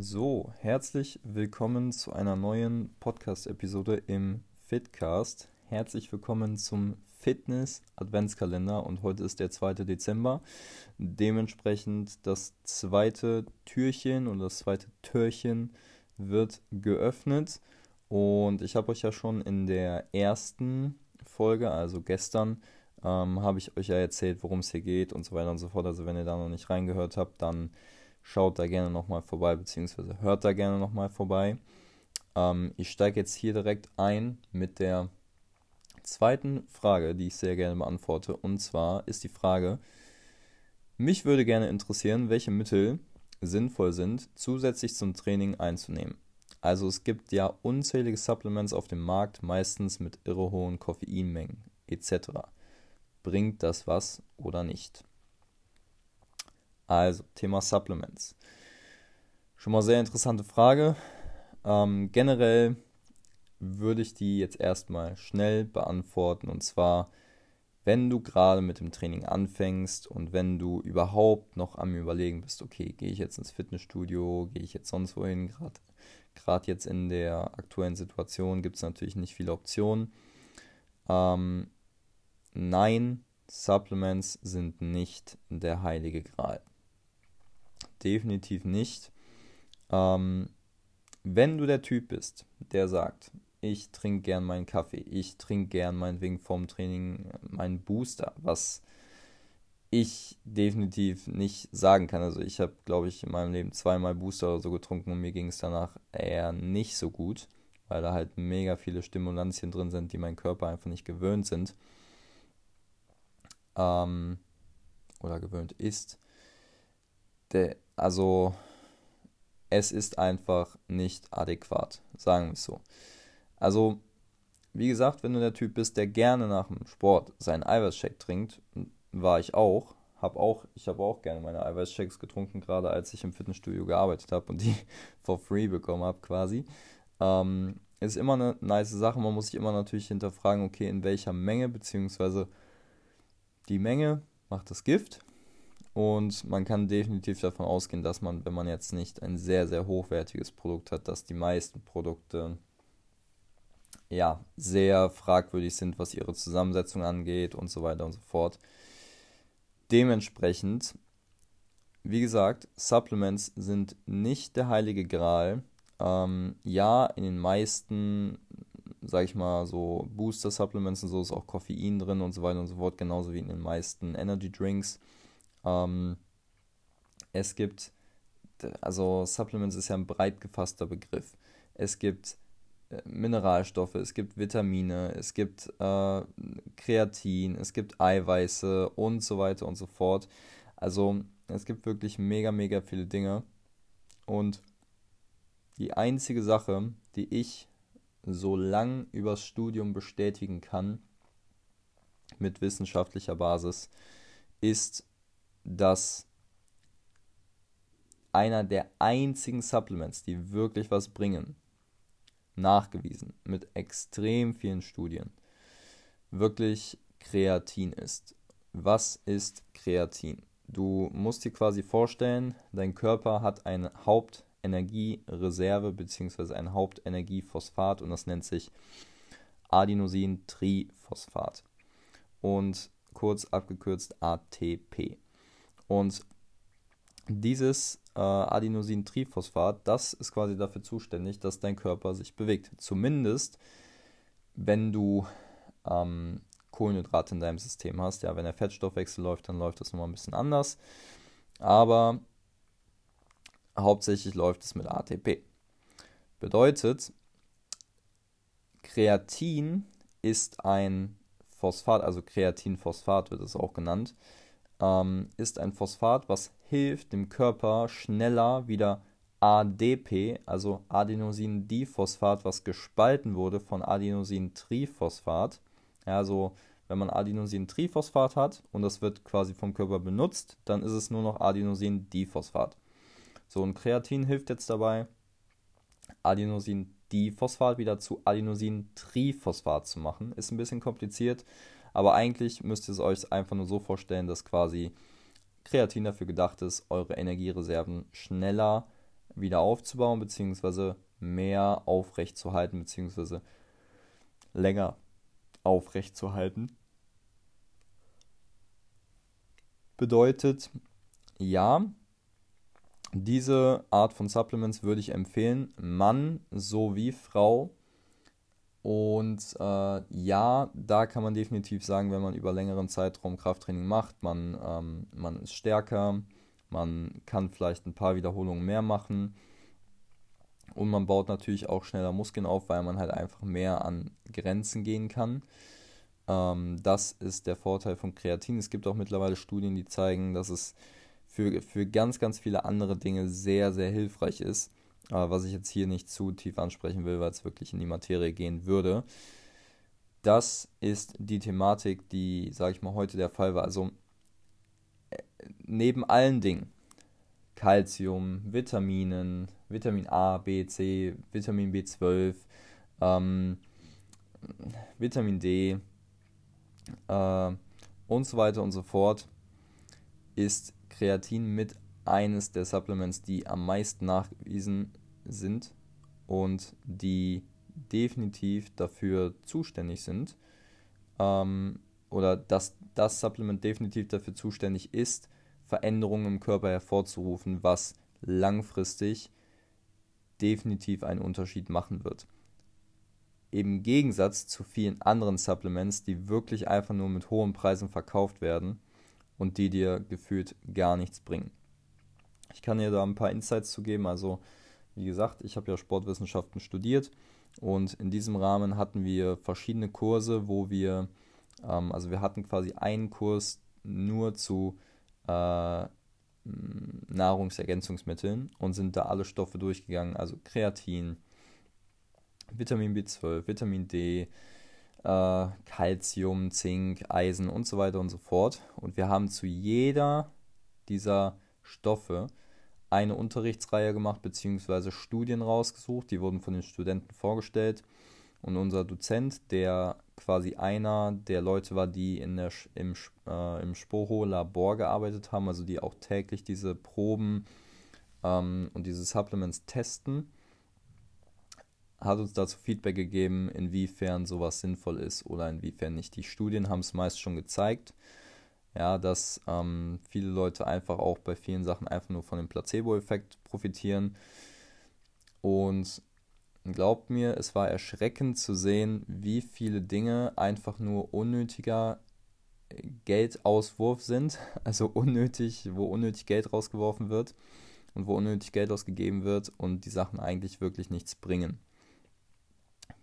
So, herzlich willkommen zu einer neuen Podcast-Episode im Fitcast. Herzlich willkommen zum Fitness Adventskalender und heute ist der 2. Dezember. Dementsprechend das zweite Türchen oder das zweite Türchen wird geöffnet und ich habe euch ja schon in der ersten Folge, also gestern, ähm, habe ich euch ja erzählt, worum es hier geht und so weiter und so fort. Also wenn ihr da noch nicht reingehört habt, dann schaut da gerne nochmal vorbei, beziehungsweise hört da gerne nochmal vorbei. Ähm, ich steige jetzt hier direkt ein mit der zweiten Frage, die ich sehr gerne beantworte. Und zwar ist die Frage, mich würde gerne interessieren, welche Mittel sinnvoll sind, zusätzlich zum Training einzunehmen. Also es gibt ja unzählige Supplements auf dem Markt, meistens mit irre hohen Koffeinmengen etc. Bringt das was oder nicht? Also, Thema Supplements. Schon mal sehr interessante Frage. Ähm, generell würde ich die jetzt erstmal schnell beantworten. Und zwar, wenn du gerade mit dem Training anfängst und wenn du überhaupt noch am Überlegen bist, okay, gehe ich jetzt ins Fitnessstudio, gehe ich jetzt sonst wohin, gerade jetzt in der aktuellen Situation gibt es natürlich nicht viele Optionen. Ähm, nein, Supplements sind nicht der heilige Gral definitiv nicht. Ähm, wenn du der Typ bist, der sagt, ich trinke gern meinen Kaffee, ich trinke gern meinetwegen vorm Training meinen Booster, was ich definitiv nicht sagen kann. Also ich habe, glaube ich, in meinem Leben zweimal Booster oder so getrunken und mir ging es danach eher nicht so gut, weil da halt mega viele Stimulantien drin sind, die mein Körper einfach nicht gewöhnt sind. Ähm, oder gewöhnt ist. Der, also es ist einfach nicht adäquat, sagen wir es so. Also, wie gesagt, wenn du der Typ bist, der gerne nach dem Sport seinen Eiweißshake trinkt, war ich auch, hab auch, ich habe auch gerne meine Eiweißshakes getrunken, gerade als ich im Fitnessstudio gearbeitet habe und die for free bekommen habe quasi. Ähm, ist immer eine nice Sache, man muss sich immer natürlich hinterfragen, okay, in welcher Menge, beziehungsweise die Menge macht das Gift und man kann definitiv davon ausgehen, dass man, wenn man jetzt nicht ein sehr, sehr hochwertiges Produkt hat, dass die meisten Produkte ja sehr fragwürdig sind, was ihre Zusammensetzung angeht und so weiter und so fort. Dementsprechend, wie gesagt, Supplements sind nicht der heilige Gral. Ähm, ja, in den meisten, sag ich mal, so Booster-Supplements und so ist auch Koffein drin und so weiter und so fort, genauso wie in den meisten Energy Drinks. Ähm, es gibt, also Supplements ist ja ein breit gefasster Begriff. Es gibt äh, Mineralstoffe, es gibt Vitamine, es gibt äh, Kreatin, es gibt Eiweiße und so weiter und so fort. Also es gibt wirklich mega, mega viele Dinge. Und die einzige Sache, die ich so lang übers Studium bestätigen kann, mit wissenschaftlicher Basis, ist, dass einer der einzigen Supplements, die wirklich was bringen, nachgewiesen mit extrem vielen Studien, wirklich Kreatin ist. Was ist Kreatin? Du musst dir quasi vorstellen, dein Körper hat eine Hauptenergiereserve bzw. ein Hauptenergiephosphat und das nennt sich Adenosin-Triphosphat und kurz abgekürzt ATP. Und dieses äh, Adenosin-Triphosphat, das ist quasi dafür zuständig, dass dein Körper sich bewegt. Zumindest, wenn du ähm, Kohlenhydrate in deinem System hast. Ja, wenn der Fettstoffwechsel läuft, dann läuft das nochmal ein bisschen anders. Aber hauptsächlich läuft es mit ATP. Bedeutet, Kreatin ist ein Phosphat, also Kreatinphosphat wird es auch genannt ähm, ist ein Phosphat, was hilft dem Körper schneller wieder ADP, also Adenosin-Diphosphat, was gespalten wurde von Adenosin-Triphosphat. Also wenn man Adenosin-Triphosphat hat und das wird quasi vom Körper benutzt, dann ist es nur noch Adenosin-Diphosphat. So, und Kreatin hilft jetzt dabei, Adenosin-Diphosphat wieder zu Adenosin-Triphosphat zu machen. Ist ein bisschen kompliziert, aber eigentlich müsst ihr es euch einfach nur so vorstellen, dass quasi Kreatin dafür gedacht ist, eure Energiereserven schneller wieder aufzubauen, beziehungsweise mehr aufrecht beziehungsweise länger aufrecht. Bedeutet, ja, diese Art von Supplements würde ich empfehlen, Mann sowie Frau. Und äh, ja, da kann man definitiv sagen, wenn man über längeren Zeitraum Krafttraining macht, man, ähm, man ist stärker, man kann vielleicht ein paar Wiederholungen mehr machen und man baut natürlich auch schneller Muskeln auf, weil man halt einfach mehr an Grenzen gehen kann. Ähm, das ist der Vorteil von Kreatin. Es gibt auch mittlerweile Studien, die zeigen, dass es für, für ganz, ganz viele andere Dinge sehr, sehr hilfreich ist. Aber was ich jetzt hier nicht zu tief ansprechen will, weil es wirklich in die Materie gehen würde. Das ist die Thematik, die, sage ich mal, heute der Fall war. Also äh, neben allen Dingen, Calcium, Vitaminen, Vitamin A, B, C, Vitamin B12, ähm, Vitamin D äh, und so weiter und so fort, ist Kreatin mit eines der Supplements, die am meisten nachgewiesen sind und die definitiv dafür zuständig sind, ähm, oder dass das Supplement definitiv dafür zuständig ist, Veränderungen im Körper hervorzurufen, was langfristig definitiv einen Unterschied machen wird. Im Gegensatz zu vielen anderen Supplements, die wirklich einfach nur mit hohen Preisen verkauft werden und die dir gefühlt gar nichts bringen. Ich kann dir da ein paar Insights zu geben. Also, wie gesagt, ich habe ja Sportwissenschaften studiert und in diesem Rahmen hatten wir verschiedene Kurse, wo wir, ähm, also wir hatten quasi einen Kurs nur zu äh, Nahrungsergänzungsmitteln und sind da alle Stoffe durchgegangen, also Kreatin, Vitamin B12, Vitamin D, äh, Calcium, Zink, Eisen und so weiter und so fort. Und wir haben zu jeder dieser Stoffe eine Unterrichtsreihe gemacht, beziehungsweise Studien rausgesucht, die wurden von den Studenten vorgestellt. Und unser Dozent, der quasi einer der Leute war, die in der, im, äh, im Sporo-Labor gearbeitet haben, also die auch täglich diese Proben ähm, und diese Supplements testen, hat uns dazu Feedback gegeben, inwiefern sowas sinnvoll ist oder inwiefern nicht. Die Studien haben es meist schon gezeigt, ja, dass ähm, viele Leute einfach auch bei vielen Sachen einfach nur von dem Placebo-Effekt profitieren. Und glaubt mir, es war erschreckend zu sehen, wie viele Dinge einfach nur unnötiger Geldauswurf sind, also unnötig, wo unnötig Geld rausgeworfen wird und wo unnötig Geld ausgegeben wird und die Sachen eigentlich wirklich nichts bringen.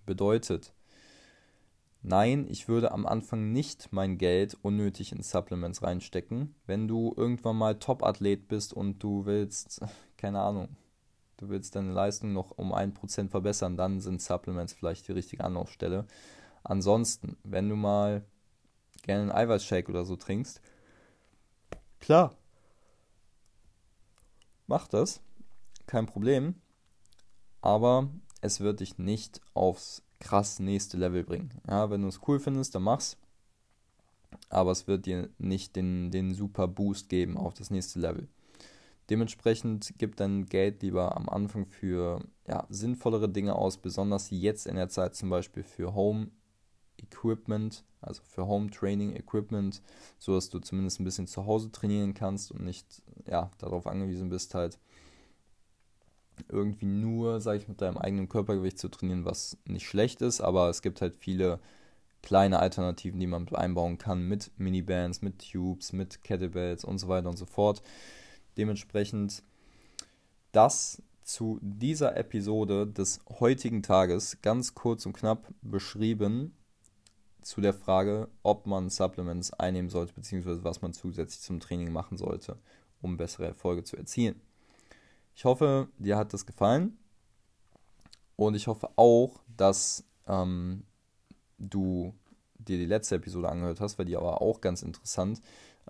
Bedeutet, nein, ich würde am Anfang nicht mein Geld unnötig in Supplements reinstecken. Wenn du irgendwann mal Top-Athlet bist und du willst, keine Ahnung, du willst deine Leistung noch um 1% verbessern, dann sind Supplements vielleicht die richtige Anlaufstelle. Ansonsten, wenn du mal gerne einen Eiweißshake oder so trinkst, klar, mach das, kein Problem, aber es wird dich nicht aufs krass nächste Level bringen. Ja, wenn du es cool findest, dann mach's. Aber es wird dir nicht den, den super Boost geben auf das nächste Level. Dementsprechend gib dein Geld lieber am Anfang für ja, sinnvollere Dinge aus, besonders jetzt in der Zeit zum Beispiel für Home Equipment, also für Home Training Equipment, so dass du zumindest ein bisschen zu Hause trainieren kannst und nicht ja, darauf angewiesen bist, halt irgendwie nur, sage ich, mit deinem eigenen Körpergewicht zu trainieren, was nicht schlecht ist, aber es gibt halt viele kleine Alternativen, die man einbauen kann mit Minibands, mit Tubes, mit Kettlebells und so weiter und so fort. Dementsprechend das zu dieser Episode des heutigen Tages ganz kurz und knapp beschrieben zu der Frage, ob man Supplements einnehmen sollte, beziehungsweise was man zusätzlich zum Training machen sollte, um bessere Erfolge zu erzielen. Ich hoffe, dir hat das gefallen. Und ich hoffe auch, dass ähm, du dir die letzte Episode angehört hast, weil die aber auch ganz interessant,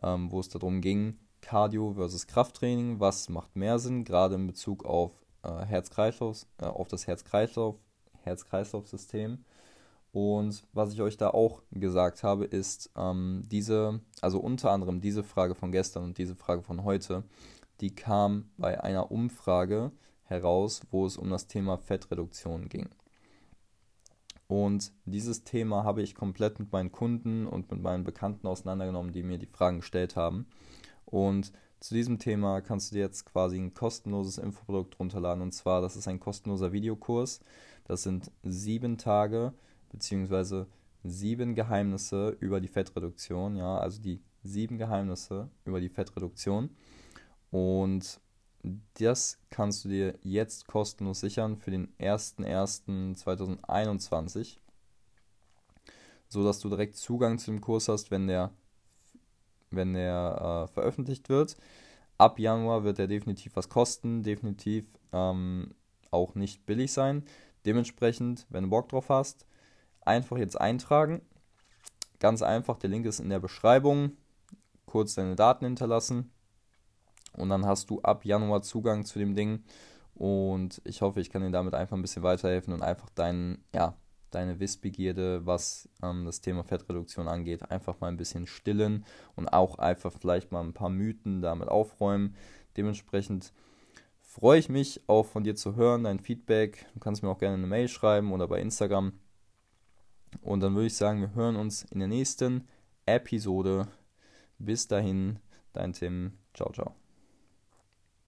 ähm, wo es darum ging, Cardio versus Krafttraining, was macht mehr Sinn, gerade in Bezug auf äh, Herz-Kreislauf, äh, auf das Herz-Kreislauf, Herz-Kreislauf-System. Und was ich euch da auch gesagt habe, ist ähm, diese, also unter anderem diese Frage von gestern und diese Frage von heute, die kam bei einer Umfrage heraus, wo es um das Thema Fettreduktion ging. Und dieses Thema habe ich komplett mit meinen Kunden und mit meinen Bekannten auseinandergenommen, die mir die Fragen gestellt haben. Und zu diesem Thema kannst du dir jetzt quasi ein kostenloses Infoprodukt runterladen. Und zwar, das ist ein kostenloser Videokurs. Das sind sieben Tage beziehungsweise sieben Geheimnisse über die Fettreduktion. Ja, also die sieben Geheimnisse über die Fettreduktion. Und das kannst du dir jetzt kostenlos sichern für den 01.01.2021, sodass du direkt Zugang zu dem Kurs hast, wenn der wenn der äh, veröffentlicht wird. Ab Januar wird er definitiv was kosten, definitiv ähm, auch nicht billig sein. Dementsprechend, wenn du Bock drauf hast, einfach jetzt eintragen. Ganz einfach, der Link ist in der Beschreibung. Kurz deine Daten hinterlassen und dann hast du ab Januar Zugang zu dem Ding. Und ich hoffe, ich kann dir damit einfach ein bisschen weiterhelfen und einfach deinen, ja, deine Wissbegierde, was ähm, das Thema Fettreduktion angeht, einfach mal ein bisschen stillen und auch einfach vielleicht mal ein paar Mythen damit aufräumen. Dementsprechend freue ich mich auch von dir zu hören, dein Feedback. Du kannst mir auch gerne eine Mail schreiben oder bei Instagram. Und dann würde ich sagen, wir hören uns in der nächsten Episode. Bis dahin, dein Tim. Ciao, ciao.